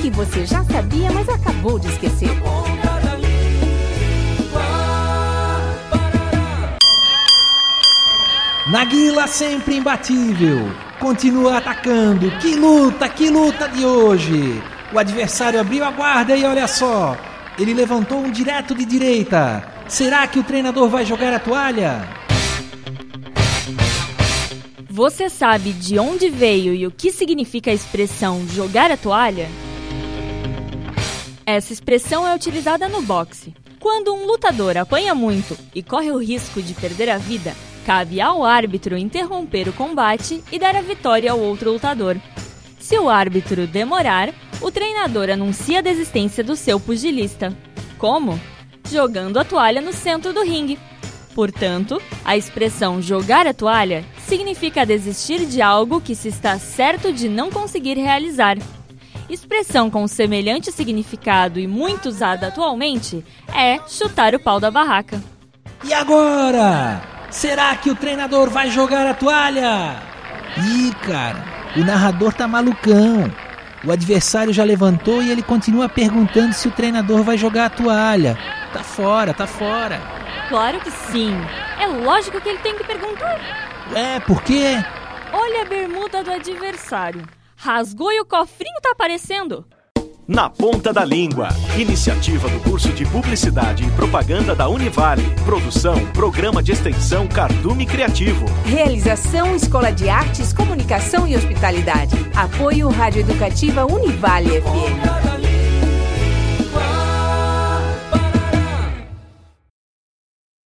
que você já sabia, mas acabou de esquecer. Naguila sempre imbatível. Continua atacando. Que luta, que luta de hoje. O adversário abriu a guarda e olha só. Ele levantou um direto de direita. Será que o treinador vai jogar a toalha? Você sabe de onde veio e o que significa a expressão jogar a toalha? Essa expressão é utilizada no boxe. Quando um lutador apanha muito e corre o risco de perder a vida, cabe ao árbitro interromper o combate e dar a vitória ao outro lutador. Se o árbitro demorar, o treinador anuncia a desistência do seu pugilista. Como? Jogando a toalha no centro do ringue. Portanto, a expressão jogar a toalha significa desistir de algo que se está certo de não conseguir realizar. Expressão com semelhante significado e muito usada atualmente é chutar o pau da barraca. E agora? Será que o treinador vai jogar a toalha? Ih, cara, o narrador tá malucão. O adversário já levantou e ele continua perguntando se o treinador vai jogar a toalha. Tá fora, tá fora. Claro que sim. É lógico que ele tem que perguntar. É, por quê? Olha a bermuda do adversário. Rasgou e o cofrinho tá aparecendo. Na Ponta da Língua. Iniciativa do curso de Publicidade e Propaganda da Univale. Produção, Programa de Extensão Cardume Criativo. Realização Escola de Artes, Comunicação e Hospitalidade. Apoio Rádio Educativa Univale FM.